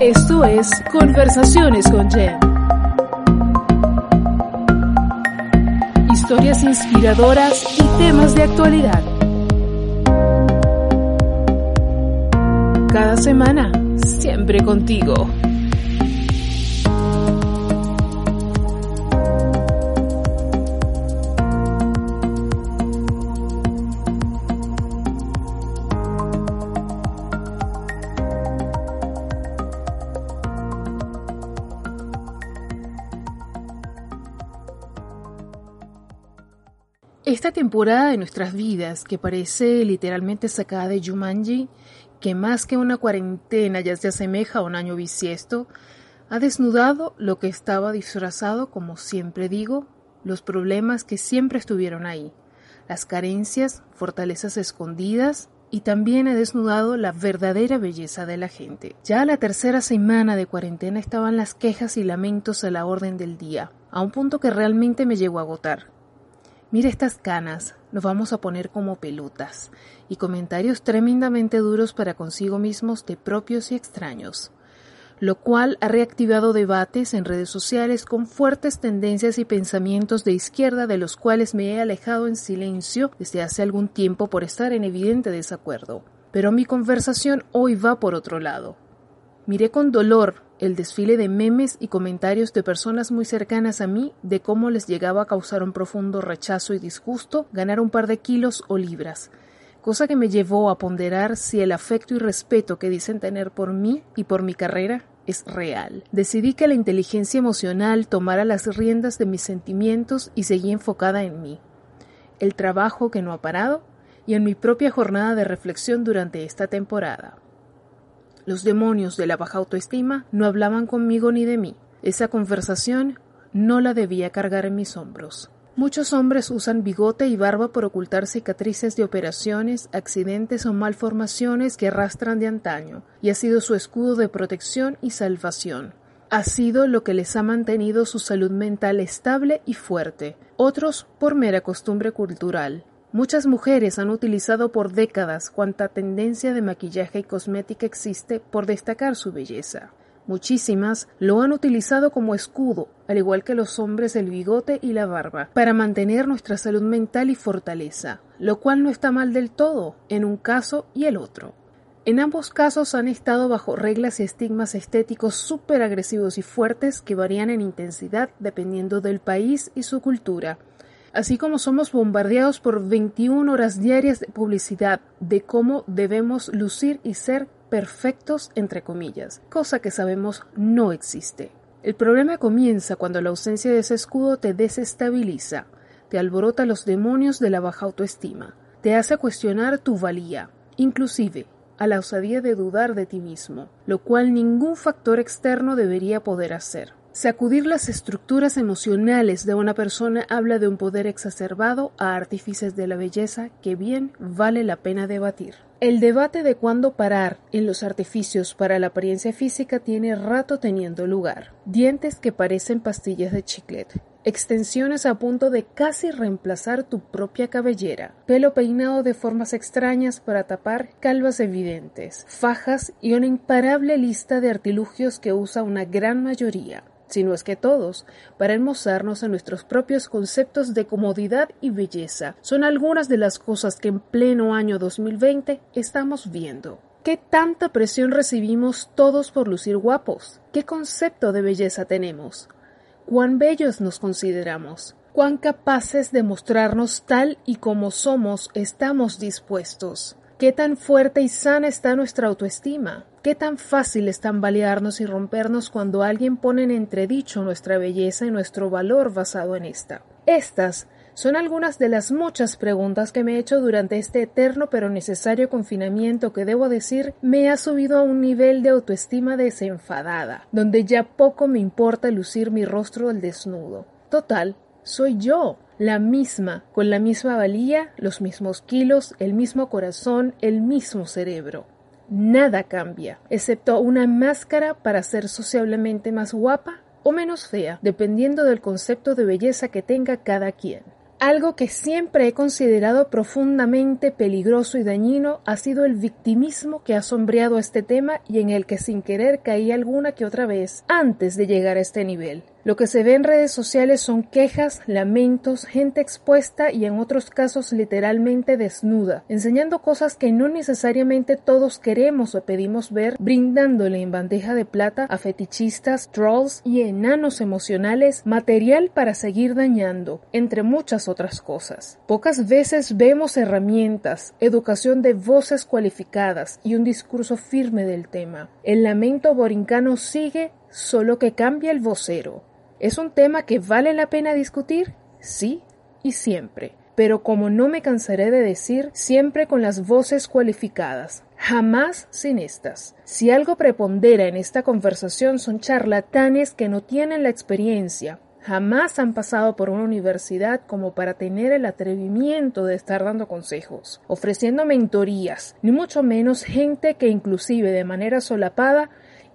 Esto es Conversaciones con Jen. Historias inspiradoras y temas de actualidad. Cada semana, siempre contigo. Esta temporada de nuestras vidas, que parece literalmente sacada de Jumanji, que más que una cuarentena ya se asemeja a un año bisiesto, ha desnudado lo que estaba disfrazado, como siempre digo, los problemas que siempre estuvieron ahí, las carencias, fortalezas escondidas, y también ha desnudado la verdadera belleza de la gente. Ya a la tercera semana de cuarentena estaban las quejas y lamentos a la orden del día, a un punto que realmente me llegó a agotar. Mira estas canas, nos vamos a poner como pelotas, y comentarios tremendamente duros para consigo mismos de propios y extraños, lo cual ha reactivado debates en redes sociales con fuertes tendencias y pensamientos de izquierda de los cuales me he alejado en silencio desde hace algún tiempo por estar en evidente desacuerdo. Pero mi conversación hoy va por otro lado. Miré con dolor el desfile de memes y comentarios de personas muy cercanas a mí de cómo les llegaba a causar un profundo rechazo y disgusto ganar un par de kilos o libras, cosa que me llevó a ponderar si el afecto y respeto que dicen tener por mí y por mi carrera es real. Decidí que la inteligencia emocional tomara las riendas de mis sentimientos y seguí enfocada en mí, el trabajo que no ha parado y en mi propia jornada de reflexión durante esta temporada. Los demonios de la baja autoestima no hablaban conmigo ni de mí. Esa conversación no la debía cargar en mis hombros. Muchos hombres usan bigote y barba por ocultar cicatrices de operaciones, accidentes o malformaciones que arrastran de antaño, y ha sido su escudo de protección y salvación. Ha sido lo que les ha mantenido su salud mental estable y fuerte, otros por mera costumbre cultural. Muchas mujeres han utilizado por décadas cuanta tendencia de maquillaje y cosmética existe por destacar su belleza. Muchísimas lo han utilizado como escudo, al igual que los hombres el bigote y la barba, para mantener nuestra salud mental y fortaleza, lo cual no está mal del todo en un caso y el otro. En ambos casos han estado bajo reglas y estigmas estéticos súper agresivos y fuertes que varían en intensidad dependiendo del país y su cultura, así como somos bombardeados por 21 horas diarias de publicidad de cómo debemos lucir y ser perfectos entre comillas, cosa que sabemos no existe. El problema comienza cuando la ausencia de ese escudo te desestabiliza, te alborota los demonios de la baja autoestima, te hace cuestionar tu valía, inclusive a la osadía de dudar de ti mismo, lo cual ningún factor externo debería poder hacer. Sacudir las estructuras emocionales de una persona habla de un poder exacerbado a artífices de la belleza que bien vale la pena debatir. El debate de cuándo parar en los artificios para la apariencia física tiene rato teniendo lugar. Dientes que parecen pastillas de chiclet, extensiones a punto de casi reemplazar tu propia cabellera, pelo peinado de formas extrañas para tapar calvas evidentes, fajas y una imparable lista de artilugios que usa una gran mayoría si no es que todos, para hermosarnos en nuestros propios conceptos de comodidad y belleza. Son algunas de las cosas que en pleno año 2020 estamos viendo. ¿Qué tanta presión recibimos todos por lucir guapos? ¿Qué concepto de belleza tenemos? ¿Cuán bellos nos consideramos? ¿Cuán capaces de mostrarnos tal y como somos estamos dispuestos? ¿Qué tan fuerte y sana está nuestra autoestima? ¿Qué tan fácil es tambalearnos y rompernos cuando alguien pone en entredicho nuestra belleza y nuestro valor basado en esta? Estas son algunas de las muchas preguntas que me he hecho durante este eterno pero necesario confinamiento que debo decir me ha subido a un nivel de autoestima desenfadada, donde ya poco me importa lucir mi rostro al desnudo. Total, soy yo, la misma, con la misma valía, los mismos kilos, el mismo corazón, el mismo cerebro. Nada cambia, excepto una máscara para ser sociablemente más guapa o menos fea, dependiendo del concepto de belleza que tenga cada quien. Algo que siempre he considerado profundamente peligroso y dañino ha sido el victimismo que ha sombreado este tema y en el que sin querer caí alguna que otra vez antes de llegar a este nivel. Lo que se ve en redes sociales son quejas, lamentos, gente expuesta y en otros casos literalmente desnuda, enseñando cosas que no necesariamente todos queremos o pedimos ver, brindándole en bandeja de plata a fetichistas, trolls y enanos emocionales material para seguir dañando, entre muchas otras cosas. Pocas veces vemos herramientas, educación de voces cualificadas y un discurso firme del tema. El lamento borincano sigue, solo que cambia el vocero. ¿Es un tema que vale la pena discutir? Sí y siempre. Pero como no me cansaré de decir, siempre con las voces cualificadas, jamás sin estas. Si algo prepondera en esta conversación son charlatanes que no tienen la experiencia, jamás han pasado por una universidad como para tener el atrevimiento de estar dando consejos, ofreciendo mentorías, ni mucho menos gente que inclusive de manera solapada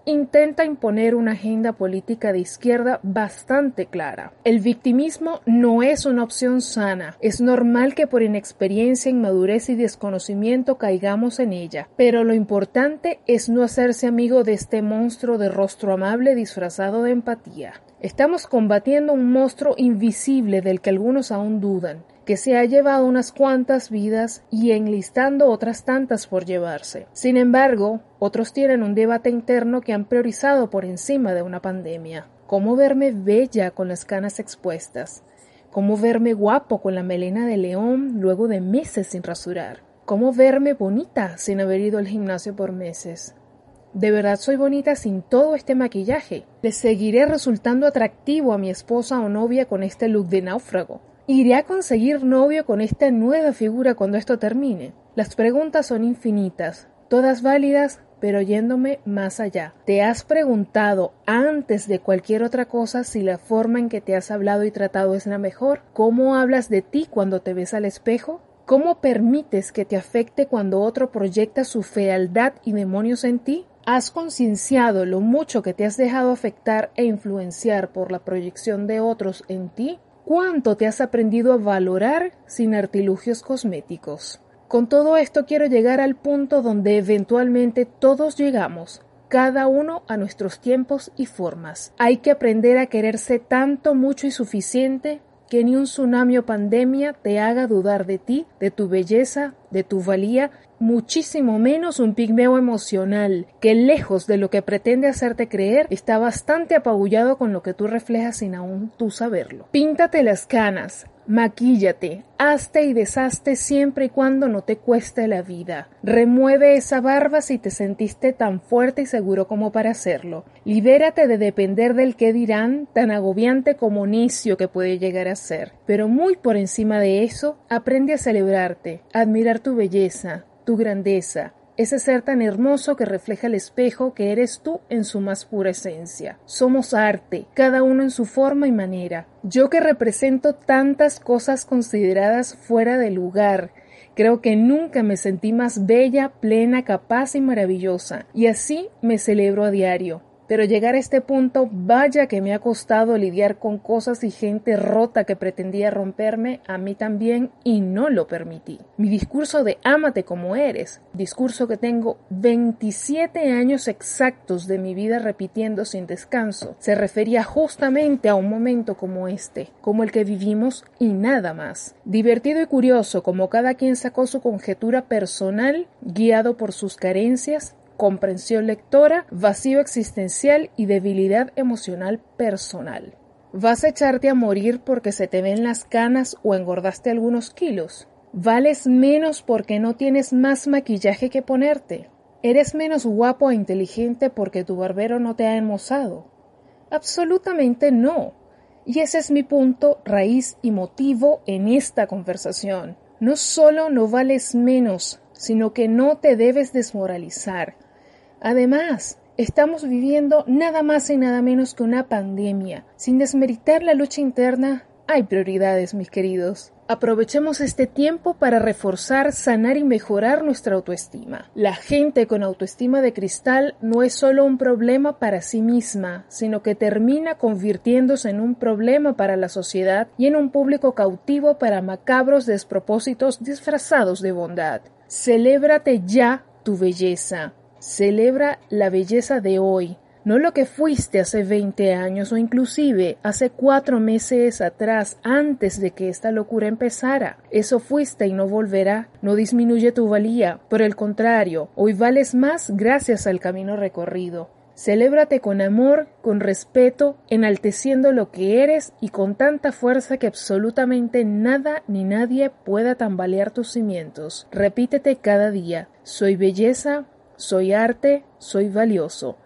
intenta imponer una agenda política de izquierda bastante clara. El victimismo no es una opción sana. Es normal que por inexperiencia, inmadurez y desconocimiento caigamos en ella, pero lo importante es no hacerse amigo de este monstruo de rostro amable disfrazado de empatía. Estamos combatiendo un monstruo invisible del que algunos aún dudan que se ha llevado unas cuantas vidas y enlistando otras tantas por llevarse. Sin embargo, otros tienen un debate interno que han priorizado por encima de una pandemia. ¿Cómo verme bella con las canas expuestas? ¿Cómo verme guapo con la melena de león luego de meses sin rasurar? ¿Cómo verme bonita sin haber ido al gimnasio por meses? De verdad soy bonita sin todo este maquillaje. ¿Le seguiré resultando atractivo a mi esposa o novia con este look de náufrago? ¿Iré a conseguir novio con esta nueva figura cuando esto termine? Las preguntas son infinitas, todas válidas, pero yéndome más allá. ¿Te has preguntado antes de cualquier otra cosa si la forma en que te has hablado y tratado es la mejor? ¿Cómo hablas de ti cuando te ves al espejo? ¿Cómo permites que te afecte cuando otro proyecta su fealdad y demonios en ti? ¿Has concienciado lo mucho que te has dejado afectar e influenciar por la proyección de otros en ti? ¿Cuánto te has aprendido a valorar sin artilugios cosméticos? Con todo esto quiero llegar al punto donde eventualmente todos llegamos, cada uno a nuestros tiempos y formas. Hay que aprender a quererse tanto, mucho y suficiente que ni un tsunami o pandemia te haga dudar de ti, de tu belleza, de tu valía muchísimo menos un pigmeo emocional, que lejos de lo que pretende hacerte creer, está bastante apabullado con lo que tú reflejas sin aún tú saberlo. Píntate las canas, Maquíllate, hazte y deshazte siempre y cuando no te cueste la vida. Remueve esa barba si te sentiste tan fuerte y seguro como para hacerlo. Libérate de depender del que dirán, tan agobiante como necio que puede llegar a ser. Pero muy por encima de eso, aprende a celebrarte, a admirar tu belleza, tu grandeza, ese ser tan hermoso que refleja el espejo que eres tú en su más pura esencia. Somos arte, cada uno en su forma y manera. Yo que represento tantas cosas consideradas fuera de lugar, Creo que nunca me sentí más bella, plena, capaz y maravillosa, y así me celebro a diario. Pero llegar a este punto, vaya que me ha costado lidiar con cosas y gente rota que pretendía romperme, a mí también, y no lo permití. Mi discurso de ámate como eres, discurso que tengo 27 años exactos de mi vida repitiendo sin descanso, se refería justamente a un momento como este, como el que vivimos y nada más. Divertido y curioso como cada quien sacó su conjetura personal, guiado por sus carencias, comprensión lectora, vacío existencial y debilidad emocional personal. ¿Vas a echarte a morir porque se te ven las canas o engordaste algunos kilos? ¿Vales menos porque no tienes más maquillaje que ponerte? ¿Eres menos guapo e inteligente porque tu barbero no te ha hermosado? Absolutamente no. Y ese es mi punto, raíz y motivo en esta conversación. No solo no vales menos, sino que no te debes desmoralizar. Además, estamos viviendo nada más y nada menos que una pandemia. Sin desmeritar la lucha interna, Hay prioridades, mis queridos. Aprovechemos este tiempo para reforzar, sanar y mejorar nuestra autoestima. La gente con autoestima de cristal no es solo un problema para sí misma, sino que termina convirtiéndose en un problema para la sociedad y en un público cautivo para macabros despropósitos disfrazados de bondad. Celébrate ya tu belleza. Celebra la belleza de hoy, no lo que fuiste hace 20 años o inclusive hace cuatro meses atrás antes de que esta locura empezara. Eso fuiste y no volverá. No disminuye tu valía. Por el contrario, hoy vales más gracias al camino recorrido. Celébrate con amor, con respeto, enalteciendo lo que eres y con tanta fuerza que absolutamente nada ni nadie pueda tambalear tus cimientos. Repítete cada día, soy belleza, soy arte, soy valioso.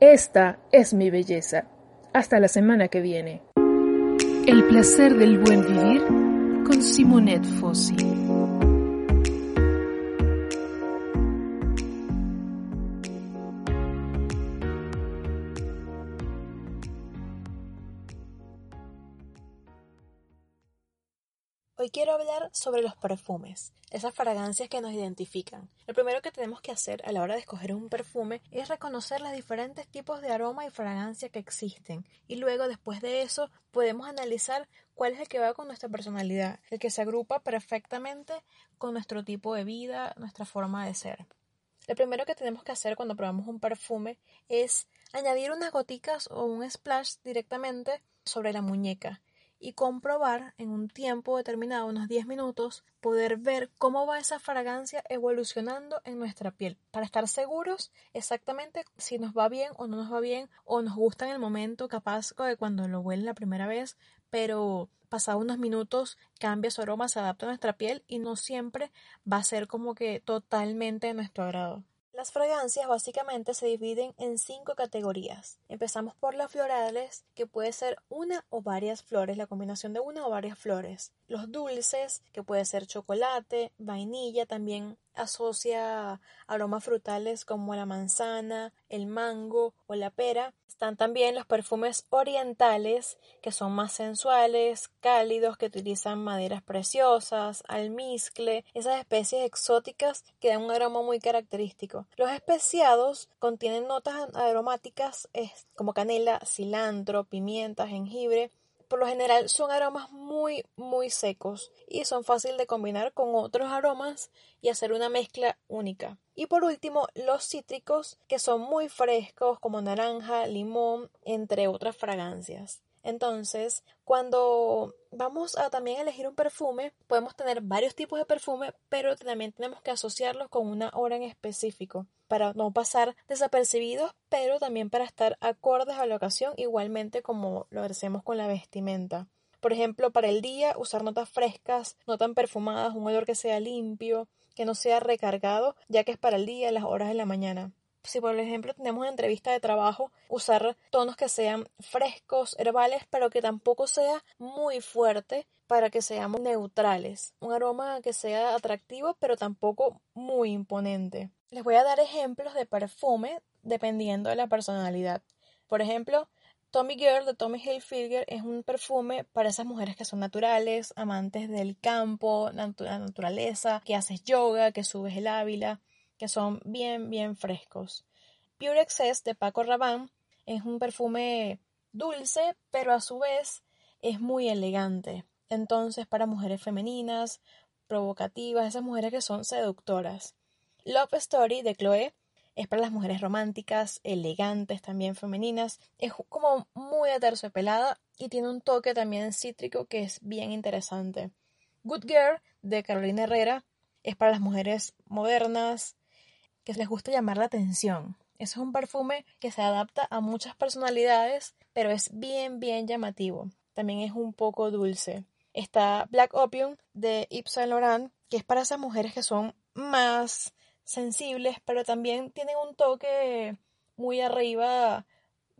Esta es mi belleza. Hasta la semana que viene. El placer del buen vivir con Simonette Fossi. Quiero hablar sobre los perfumes, esas fragancias que nos identifican. Lo primero que tenemos que hacer a la hora de escoger un perfume es reconocer los diferentes tipos de aroma y fragancia que existen. Y luego, después de eso, podemos analizar cuál es el que va con nuestra personalidad, el que se agrupa perfectamente con nuestro tipo de vida, nuestra forma de ser. Lo primero que tenemos que hacer cuando probamos un perfume es añadir unas goticas o un splash directamente sobre la muñeca y comprobar en un tiempo determinado, unos 10 minutos, poder ver cómo va esa fragancia evolucionando en nuestra piel, para estar seguros exactamente si nos va bien o no nos va bien, o nos gusta en el momento, capaz de cuando lo huelen la primera vez, pero pasado unos minutos cambia su aroma, se adapta a nuestra piel y no siempre va a ser como que totalmente de nuestro agrado. Las fragancias básicamente se dividen en cinco categorías. Empezamos por las florales, que puede ser una o varias flores, la combinación de una o varias flores. Los dulces, que puede ser chocolate, vainilla, también asocia aromas frutales como la manzana, el mango o la pera. Están también los perfumes orientales, que son más sensuales, cálidos, que utilizan maderas preciosas, almizcle, esas especies exóticas que dan un aroma muy característico. Los especiados contienen notas aromáticas como canela, cilantro, pimienta, jengibre, por lo general son aromas muy muy secos y son fáciles de combinar con otros aromas y hacer una mezcla única. Y por último, los cítricos que son muy frescos como naranja, limón, entre otras fragancias. Entonces, cuando vamos a también elegir un perfume, podemos tener varios tipos de perfume, pero también tenemos que asociarlos con una hora en específico para no pasar desapercibidos, pero también para estar acordes a la ocasión, igualmente como lo hacemos con la vestimenta. Por ejemplo, para el día, usar notas frescas, no tan perfumadas, un olor que sea limpio, que no sea recargado, ya que es para el día, las horas de la mañana si por ejemplo tenemos entrevista de trabajo, usar tonos que sean frescos, herbales, pero que tampoco sea muy fuerte para que seamos neutrales. Un aroma que sea atractivo, pero tampoco muy imponente. Les voy a dar ejemplos de perfume dependiendo de la personalidad. Por ejemplo, Tommy Girl de Tommy Hilfiger es un perfume para esas mujeres que son naturales, amantes del campo, la naturaleza, que haces yoga, que subes el ávila que son bien, bien frescos. Pure Excess de Paco Rabanne es un perfume dulce, pero a su vez es muy elegante. Entonces, para mujeres femeninas, provocativas, esas mujeres que son seductoras. Love Story de Chloe es para las mujeres románticas, elegantes, también femeninas. Es como muy aterciopelada y tiene un toque también cítrico que es bien interesante. Good Girl de Carolina Herrera es para las mujeres modernas, que les gusta llamar la atención. Es un perfume que se adapta a muchas personalidades, pero es bien, bien llamativo. También es un poco dulce. Está Black Opium de Yves Saint Laurent, que es para esas mujeres que son más sensibles, pero también tienen un toque muy arriba,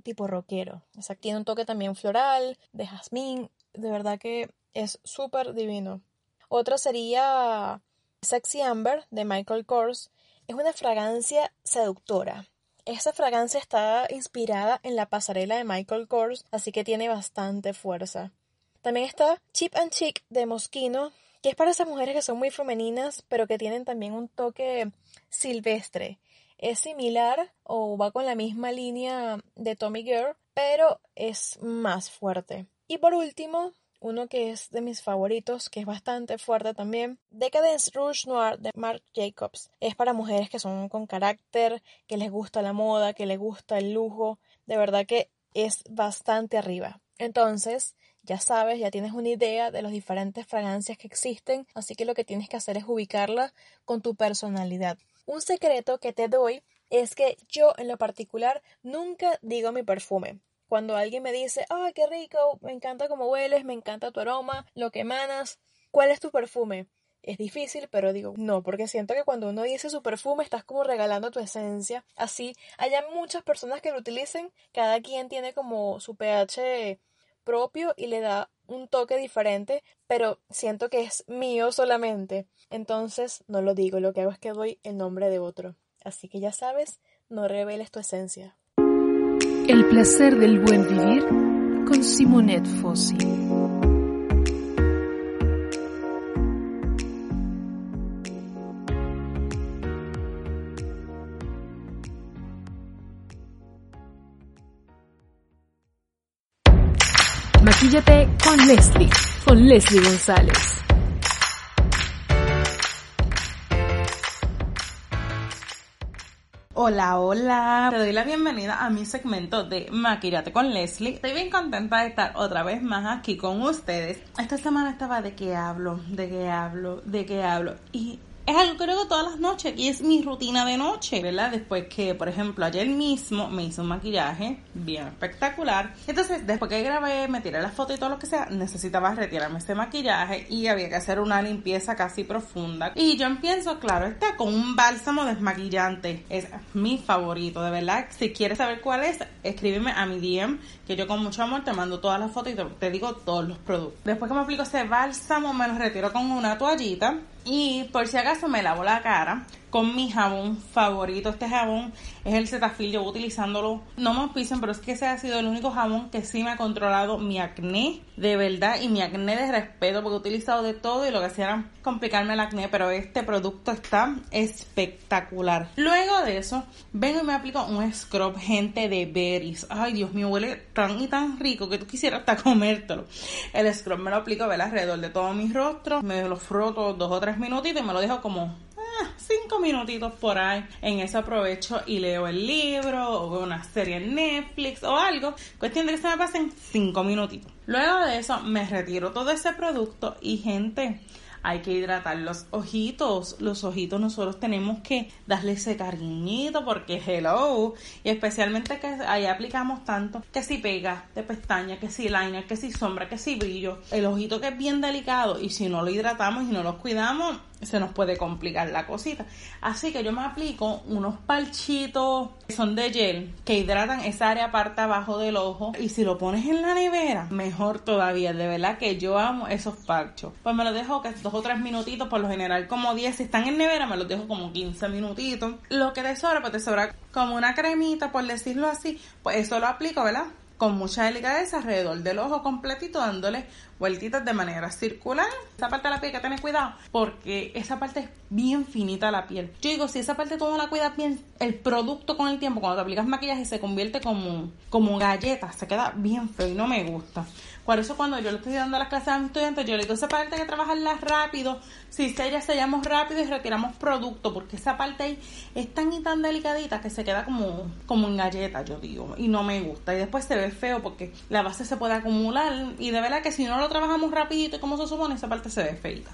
tipo rockero. O sea, tiene un toque también floral, de jazmín. De verdad que es súper divino. Otra sería Sexy Amber de Michael Kors, es una fragancia seductora. Esa fragancia está inspirada en la pasarela de Michael Kors, así que tiene bastante fuerza. También está Chip and Chic de Moschino, que es para esas mujeres que son muy femeninas, pero que tienen también un toque silvestre. Es similar o va con la misma línea de Tommy Girl, pero es más fuerte. Y por último, uno que es de mis favoritos, que es bastante fuerte también, Decadence Rouge Noir de Marc Jacobs. Es para mujeres que son con carácter, que les gusta la moda, que les gusta el lujo. De verdad que es bastante arriba. Entonces, ya sabes, ya tienes una idea de las diferentes fragancias que existen, así que lo que tienes que hacer es ubicarla con tu personalidad. Un secreto que te doy es que yo en lo particular nunca digo mi perfume. Cuando alguien me dice, ¡ay, qué rico! Me encanta cómo hueles, me encanta tu aroma, lo que emanas, ¿cuál es tu perfume? Es difícil, pero digo, no, porque siento que cuando uno dice su perfume estás como regalando tu esencia. Así, haya muchas personas que lo utilicen, cada quien tiene como su pH propio y le da un toque diferente, pero siento que es mío solamente. Entonces no lo digo, lo que hago es que doy el nombre de otro. Así que ya sabes, no reveles tu esencia. El placer del buen vivir con Simonette Fossi. Maquíllate con Leslie, con Leslie González. Hola, hola. Te doy la bienvenida a mi segmento de Maquillate con Leslie. Estoy bien contenta de estar otra vez más aquí con ustedes. Esta semana estaba de qué hablo, de qué hablo, de qué hablo. Y es algo que hago todas las noches y es mi rutina de noche, ¿verdad? Después que, por ejemplo, ayer mismo me hice un maquillaje bien espectacular. Entonces, después que grabé, me tiré la foto y todo lo que sea, necesitaba retirarme este maquillaje y había que hacer una limpieza casi profunda. Y yo empiezo, claro, está con un bálsamo desmaquillante. Es mi favorito, de verdad. Si quieres saber cuál es, escríbeme a mi DM, que yo con mucho amor te mando todas las fotos y te, digo todos los productos. Después que me aplico ese bálsamo, me lo retiro con una toallita y por si acaso me lavo la cara con mi jabón favorito. Este jabón es el Cetaphil, llevo utilizándolo. No me pisen, pero es que ese ha sido el único jabón que sí me ha controlado mi acné de verdad y mi acné de respeto, porque he utilizado de todo y lo que hacía era complicarme el acné, pero este producto está espectacular. Luego de eso, vengo y me aplico un scrub, gente de berries. Ay, Dios mío, huele tan y tan rico que tú quisieras hasta comértelo. El scrub me lo aplico, ¿verdad? Alrededor de todo mi rostro, me lo froto dos o tres minutitos y me lo dejo como cinco minutitos por ahí. En eso aprovecho y leo el libro o veo una serie en Netflix o algo. Cuestión de que se me pasen cinco minutitos. Luego de eso me retiro todo ese producto y gente hay que hidratar los ojitos. Los ojitos nosotros tenemos que darle ese cariñito porque hello. Y especialmente que ahí aplicamos tanto que si pega de pestaña, que si liner, que si sombra, que si brillo. El ojito que es bien delicado y si no lo hidratamos y no lo cuidamos, se nos puede complicar la cosita. Así que yo me aplico unos palchitos que son de gel que hidratan esa área parte abajo del ojo y si lo pones en la nevera, mejor todavía. De verdad que yo amo esos parchos. Pues me los dejo que dos o tres minutitos, por lo general como 10. Si están en nevera, me los dejo como 15 minutitos. Lo que te sobra, pues te sobra como una cremita, por decirlo así. Pues eso lo aplico, ¿verdad? Con mucha delicadeza alrededor del ojo completito, dándole vueltitas de manera circular. Esa parte de la piel que tener cuidado, porque esa parte es bien finita la piel. Yo digo, si esa parte tú no la cuidas bien, el producto con el tiempo, cuando te aplicas maquillaje, se convierte como, como galleta, se queda bien feo y no me gusta. Por eso cuando yo le estoy dando las clases a mis estudiantes, yo le digo, esa parte hay que trabajarla rápido. Si ya sellamos rápido y retiramos producto, porque esa parte ahí es tan y tan delicadita que se queda como, como en galleta, yo digo, y no me gusta. Y después se ve feo porque la base se puede acumular y de verdad que si no lo trabajamos rapidito como se supone, esa parte se ve feita.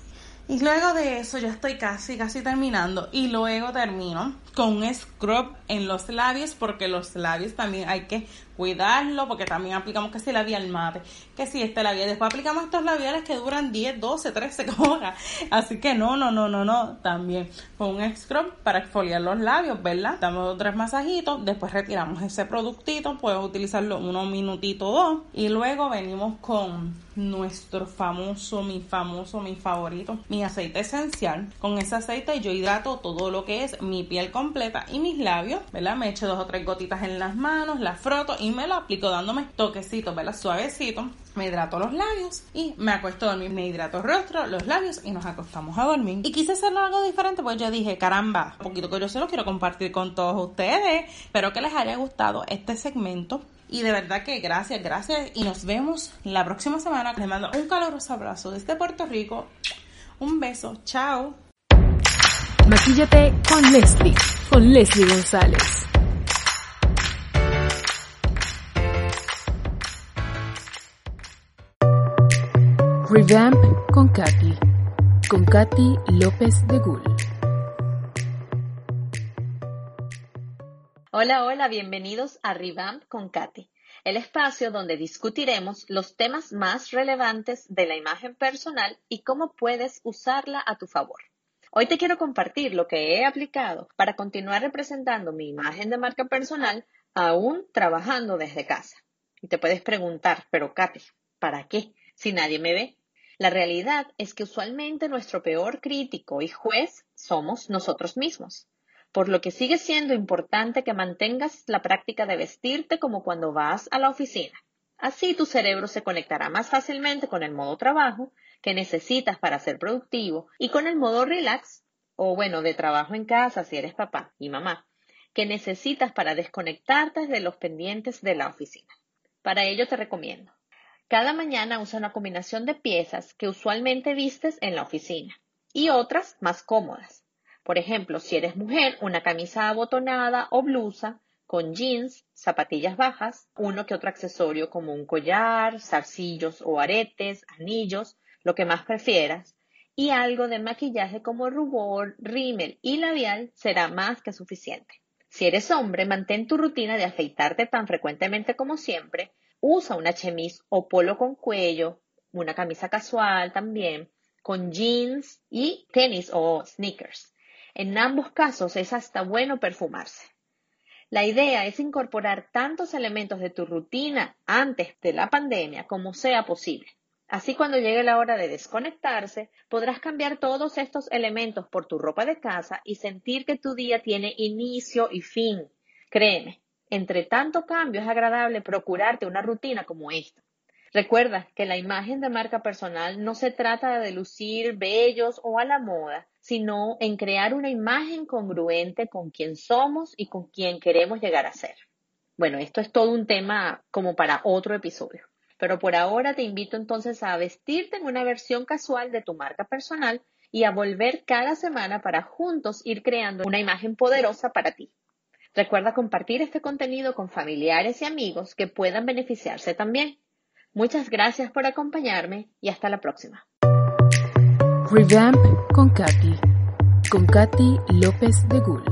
Y luego de eso ya estoy casi, casi terminando. Y luego termino con un scrub en los labios, porque los labios también hay que cuidarlo, porque también aplicamos que si labial mate, que si este labial. Después aplicamos estos labiales que duran 10, 12, 13 horas. Así que no, no, no, no, no. También con un scrub para exfoliar los labios, ¿verdad? Damos tres masajitos, después retiramos ese productito, puedes utilizarlo unos minutitos o dos. Y luego venimos con nuestro famoso, mi famoso, mi favorito, mi aceite esencial. Con ese aceite yo hidrato todo lo que es mi piel completa y mis labios, ¿verdad? Me echo dos o tres gotitas en las manos, las froto y me lo aplico dándome toquecitos, ¿verdad? Suavecito. Me hidrato los labios y me acuesto a dormir. Me hidrato el rostro, los labios y nos acostamos a dormir. Y quise hacerlo algo diferente, pues yo dije, caramba, un poquito que yo se lo quiero compartir con todos ustedes. Espero que les haya gustado este segmento. Y de verdad que gracias, gracias. Y nos vemos la próxima semana. Les mando un caluroso abrazo desde Puerto Rico. Un beso. Chao. Maquíllate con Leslie. Con Leslie González. Revamp con Katy. Con Katy López de Gul. Hola, hola, bienvenidos a Revamp con Katy, el espacio donde discutiremos los temas más relevantes de la imagen personal y cómo puedes usarla a tu favor. Hoy te quiero compartir lo que he aplicado para continuar representando mi imagen de marca personal aún trabajando desde casa. Y te puedes preguntar, pero Katy, ¿para qué? Si nadie me ve. La realidad es que usualmente nuestro peor crítico y juez somos nosotros mismos por lo que sigue siendo importante que mantengas la práctica de vestirte como cuando vas a la oficina. Así tu cerebro se conectará más fácilmente con el modo trabajo que necesitas para ser productivo y con el modo relax o bueno, de trabajo en casa si eres papá y mamá, que necesitas para desconectarte de los pendientes de la oficina. Para ello te recomiendo. Cada mañana usa una combinación de piezas que usualmente vistes en la oficina y otras más cómodas por ejemplo, si eres mujer, una camisa abotonada o blusa con jeans, zapatillas bajas, uno que otro accesorio como un collar, zarcillos o aretes, anillos, lo que más prefieras, y algo de maquillaje como rubor, rímel y labial será más que suficiente. Si eres hombre, mantén tu rutina de afeitarte tan frecuentemente como siempre, usa una chemise o polo con cuello, una camisa casual también, con jeans y tenis o sneakers. En ambos casos es hasta bueno perfumarse. La idea es incorporar tantos elementos de tu rutina antes de la pandemia como sea posible. Así cuando llegue la hora de desconectarse, podrás cambiar todos estos elementos por tu ropa de casa y sentir que tu día tiene inicio y fin. Créeme, entre tanto cambio es agradable procurarte una rutina como esta. Recuerda que la imagen de marca personal no se trata de lucir bellos o a la moda, sino en crear una imagen congruente con quien somos y con quien queremos llegar a ser. Bueno, esto es todo un tema como para otro episodio. Pero por ahora te invito entonces a vestirte en una versión casual de tu marca personal y a volver cada semana para juntos ir creando una imagen poderosa para ti. Recuerda compartir este contenido con familiares y amigos que puedan beneficiarse también. Muchas gracias por acompañarme y hasta la próxima. Revamp con Katy, con Katy López de Gul.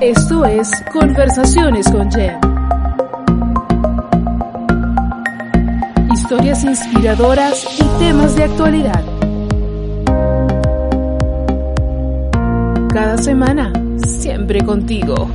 Esto es Conversaciones con Jen. Historias inspiradoras y temas de actualidad. Cada semana, siempre contigo.